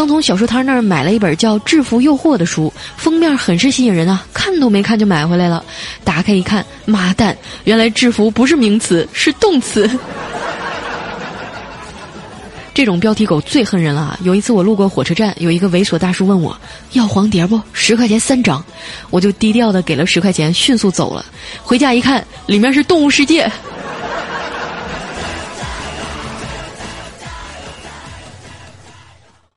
刚从小书摊那儿买了一本叫《制服诱惑》的书，封面很是吸引人啊，看都没看就买回来了。打开一看，妈蛋，原来制服不是名词，是动词。这种标题狗最恨人了啊！有一次我路过火车站，有一个猥琐大叔问我要黄碟不？十块钱三张，我就低调的给了十块钱，迅速走了。回家一看，里面是《动物世界》。